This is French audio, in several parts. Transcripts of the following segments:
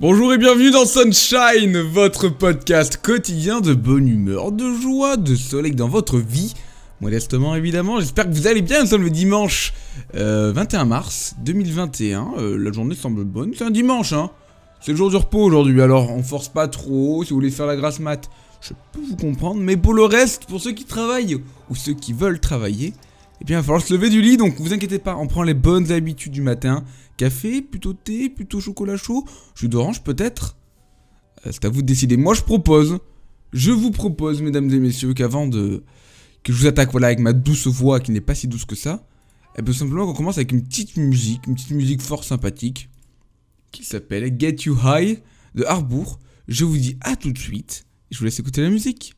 Bonjour et bienvenue dans Sunshine, votre podcast quotidien de bonne humeur, de joie, de soleil dans votre vie. Modestement évidemment, j'espère que vous allez bien, nous sommes le dimanche euh, 21 mars 2021, euh, la journée semble bonne, c'est un dimanche hein. C'est le jour du repos aujourd'hui, alors on force pas trop, si vous voulez faire la grasse mat, je peux vous comprendre, mais pour le reste, pour ceux qui travaillent ou ceux qui veulent travailler, eh bien il va falloir se lever du lit, donc vous inquiétez pas, on prend les bonnes habitudes du matin, café, plutôt thé, plutôt chocolat chaud, jus d'orange peut-être Euh, C'est à vous de décider, moi je propose, je vous propose mesdames et messieurs qu'avant de que je vous attaque voilà avec ma douce voix qui n'est pas si douce que ça, et bien simplement qu'on commence avec une petite musique, une petite musique fort sympathique qui s'appelle Get You High de Harbour. Je vous dis à tout de suite et je vous laisse écouter la musique.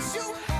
You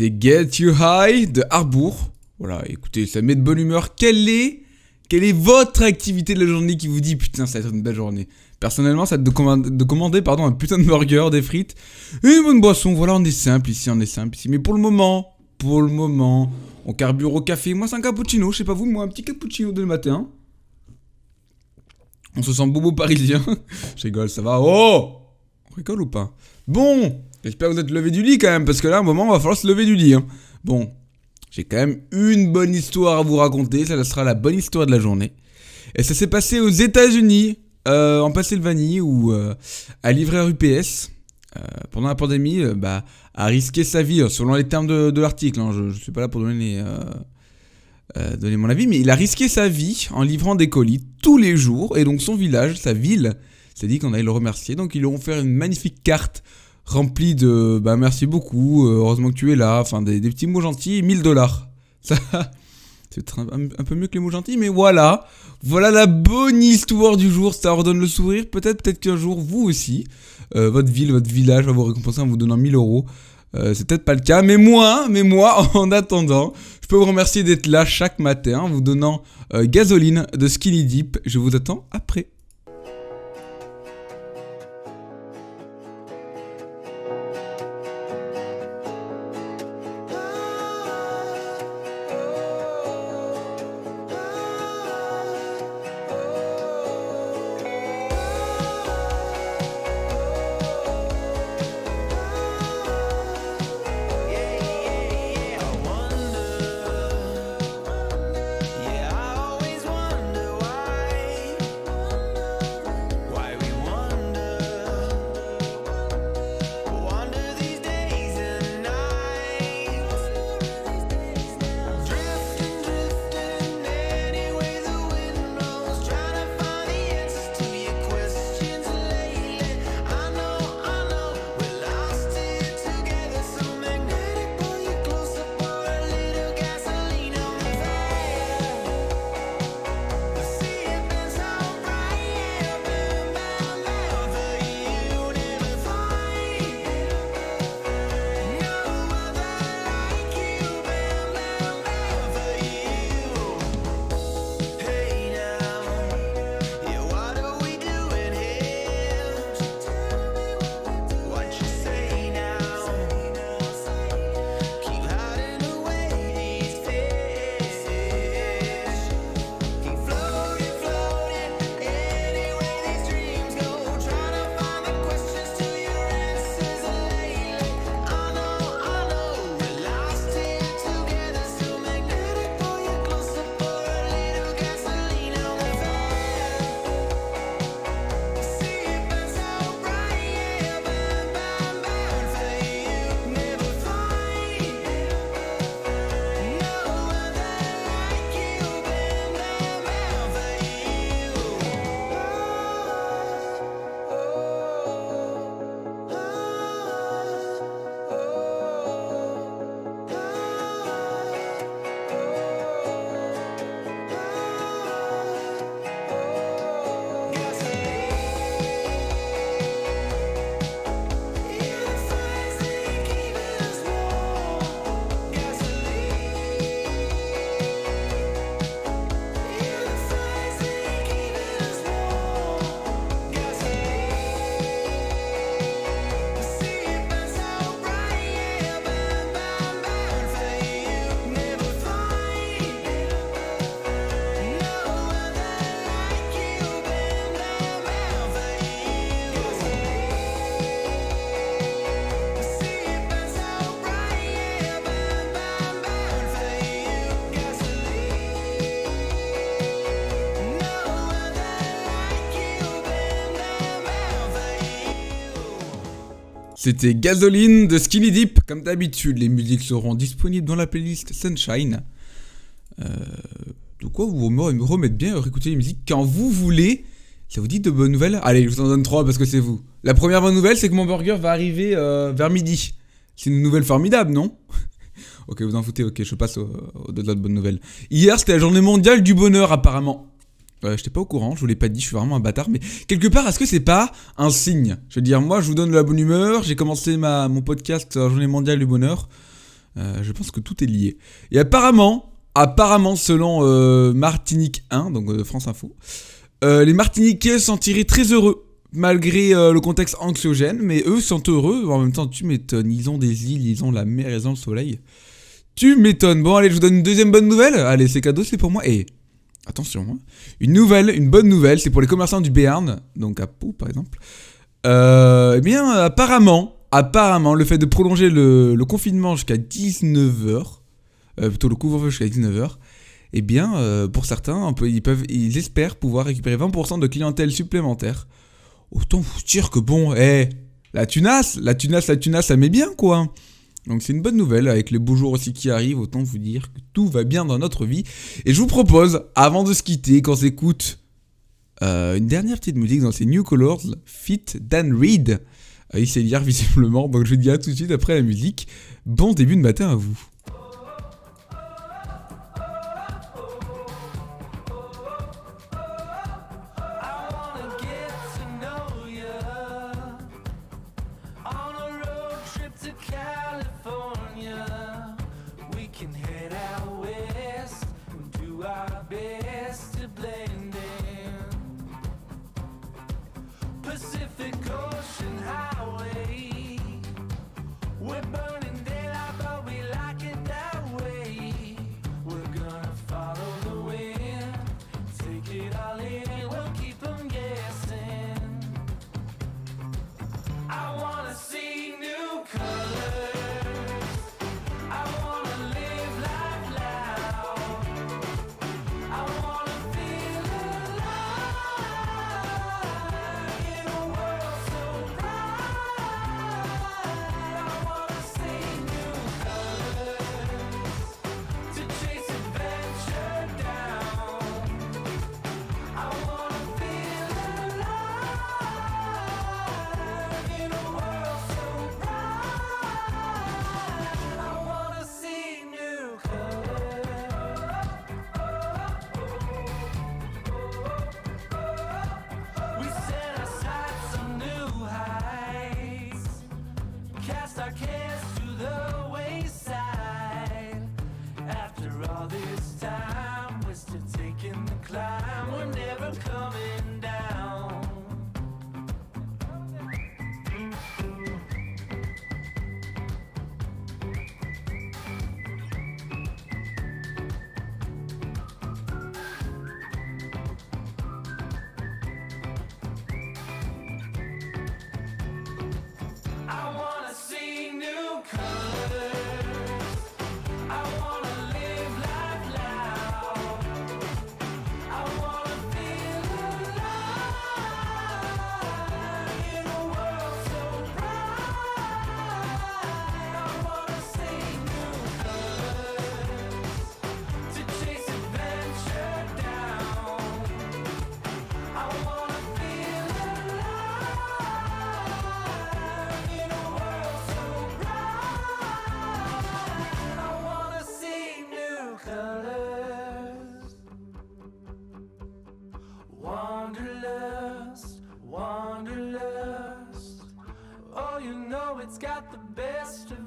C'était Get You High de Harbour. Voilà, écoutez, ça met de bonne humeur. Quelle est, quelle est votre activité de la journée qui vous dit putain, ça va être une belle journée? Personnellement, ça va de commander, de commander pardon, un putain de burger, des frites et une bonne boisson. Voilà, on est simple ici, on est simple ici. Mais pour le moment, pour le moment. On carbure au café. Moi, c'est un cappuccino. Je sais pas vous, moi, un petit cappuccino de le matin. On se sent bobo parisien. Je rigole, ça va. Oh On rigole ou pas? Bon J'espère que vous êtes levé du lit quand même, parce que là, à un moment, on va falloir se lever du lit. hein. Bon, j'ai quand même une bonne histoire à vous raconter. Ça sera la bonne histoire de la journée. Et ça s'est passé aux États-Unis, euh, en Pennsylvanie, où euh, un livreur UPS, euh, pendant la pandémie, euh, bah, a risqué sa vie, selon les termes de, l'article. hein. Je ne suis pas là pour donner mon avis, mais il a risqué sa vie en livrant des colis tous les jours. Et donc son village, sa ville, s'est dit qu'on allait le remercier. Donc ils lui ont fait une magnifique carte remplie de bah merci beaucoup, euh, heureusement que tu es là, enfin des, des petits mots gentils, et 1000 dollars. Ça, c'est un, un peu mieux que les mots gentils, mais voilà. Voilà la bonne histoire du jour, ça redonne le sourire. Peut-être peut-être qu'un jour, vous aussi, euh, votre ville, votre village va vous récompenser en vous donnant 1000 euros. Euh, c'est peut-être pas le cas, mais moi, mais moi, en attendant, je peux vous remercier d'être là chaque matin en vous donnant euh, gasoline de Skinny Deep. Je vous attends après. C'était Gasoline de Skinny Deep. Comme d'habitude, les musiques seront disponibles dans la playlist Sunshine. Euh, de quoi vous me me remettre bien à écouter les musiques quand vous voulez. Ça vous dit de bonnes nouvelles? Allez, je vous en donne trois parce que c'est vous. La première bonne nouvelle, c'est que mon burger va arriver euh, vers midi. C'est une nouvelle formidable, non? Ok, vous en foutez, ok, je passe au- au-delà de bonnes nouvelles. Hier, c'était la journée mondiale du bonheur, apparemment. Euh, J'étais pas au courant, je vous l'ai pas dit, je suis vraiment un bâtard, mais quelque part, est-ce que c'est pas un signe? Je veux dire, moi, je vous donne de la bonne humeur, j'ai commencé ma, mon podcast euh, Journée mondiale du bonheur. Euh, je pense que tout est lié. Et apparemment, apparemment, selon euh, Martinique 1, donc France Info, les Martiniquais s'en tiraient très heureux, malgré le contexte anxiogène, mais eux sont heureux, en même temps, tu m'étonnes, ils ont des îles, ils ont la mer, ils ont le soleil. Tu m'étonnes. Bon, allez, je vous donne une deuxième bonne nouvelle. Allez, c'est cadeau, c'est pour moi. Et attention, hein. une nouvelle, une bonne nouvelle, c'est pour les commerçants du Béarn, donc à Pau par exemple. Euh, eh bien, apparemment, apparemment, le fait de prolonger le, confinement jusqu'à 19h, euh, plutôt le couvre-feu jusqu'à 19h, eh bien, euh, pour certains, ils espèrent pouvoir récupérer 20% de clientèle supplémentaire. Autant vous dire que bon, eh, la tunasse, la tunasse, la tunasse, ça met bien quoi. Donc c'est une bonne nouvelle avec les beaux jours aussi qui arrivent, autant vous dire que tout va bien dans notre vie. Et je vous propose, avant de se quitter, qu'on s'écoute euh, une dernière petite musique dans ces New Colors, Fit Dan Reed. Euh, il sait lire visiblement, donc je vous dis à tout de suite après la musique. Bon début de matin à vous. got the best of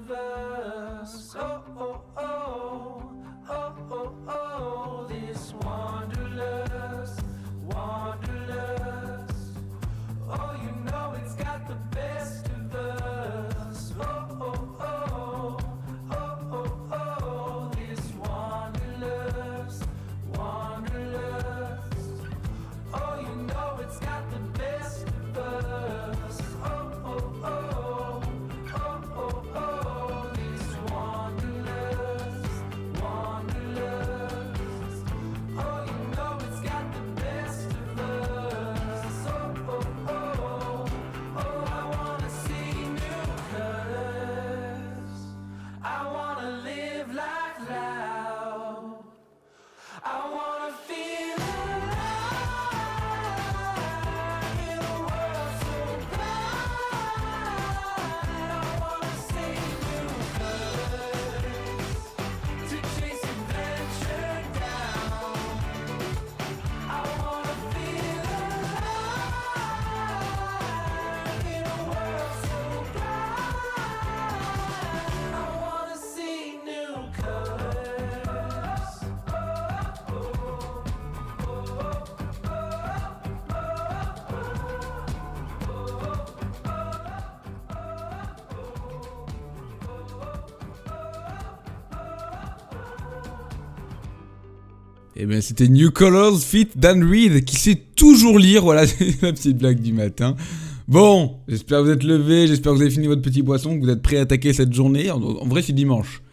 Eh bien, c'était New Colors Fit Dan Reed qui sait toujours lire. Voilà, la petite blague du matin. Bon, j'espère que vous êtes levé, j'espère que vous avez fini votre petit boisson, que vous êtes prêt à attaquer cette journée. En, vrai, c'est dimanche.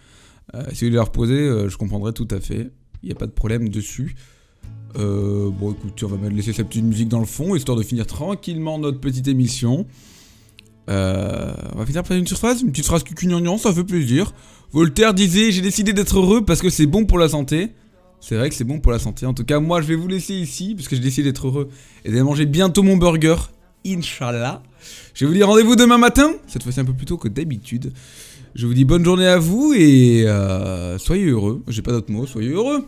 Euh, si vous voulez reposer, euh, je comprendrai tout à fait. Il n'y a pas de problème dessus. Euh, bon, écoutez, on va mettre laisser sa petite musique dans le fond, histoire de finir tranquillement notre petite émission. On va finir par une phrase, une petite phrase cucugnagnan, ça fait plaisir. Voltaire disait J'ai décidé d'être heureux parce que c'est bon pour la santé. C'est vrai que c'est bon pour la santé. En tout cas, moi, je vais vous laisser ici parce que j'ai décidé d'être heureux et d'aller manger bientôt mon burger. Inch'Allah. Je vous dire rendez-vous demain matin, cette fois-ci un peu plus tôt que d'habitude. Je vous dis bonne journée à vous et euh, soyez heureux. J'ai pas d'autre mot, soyez heureux.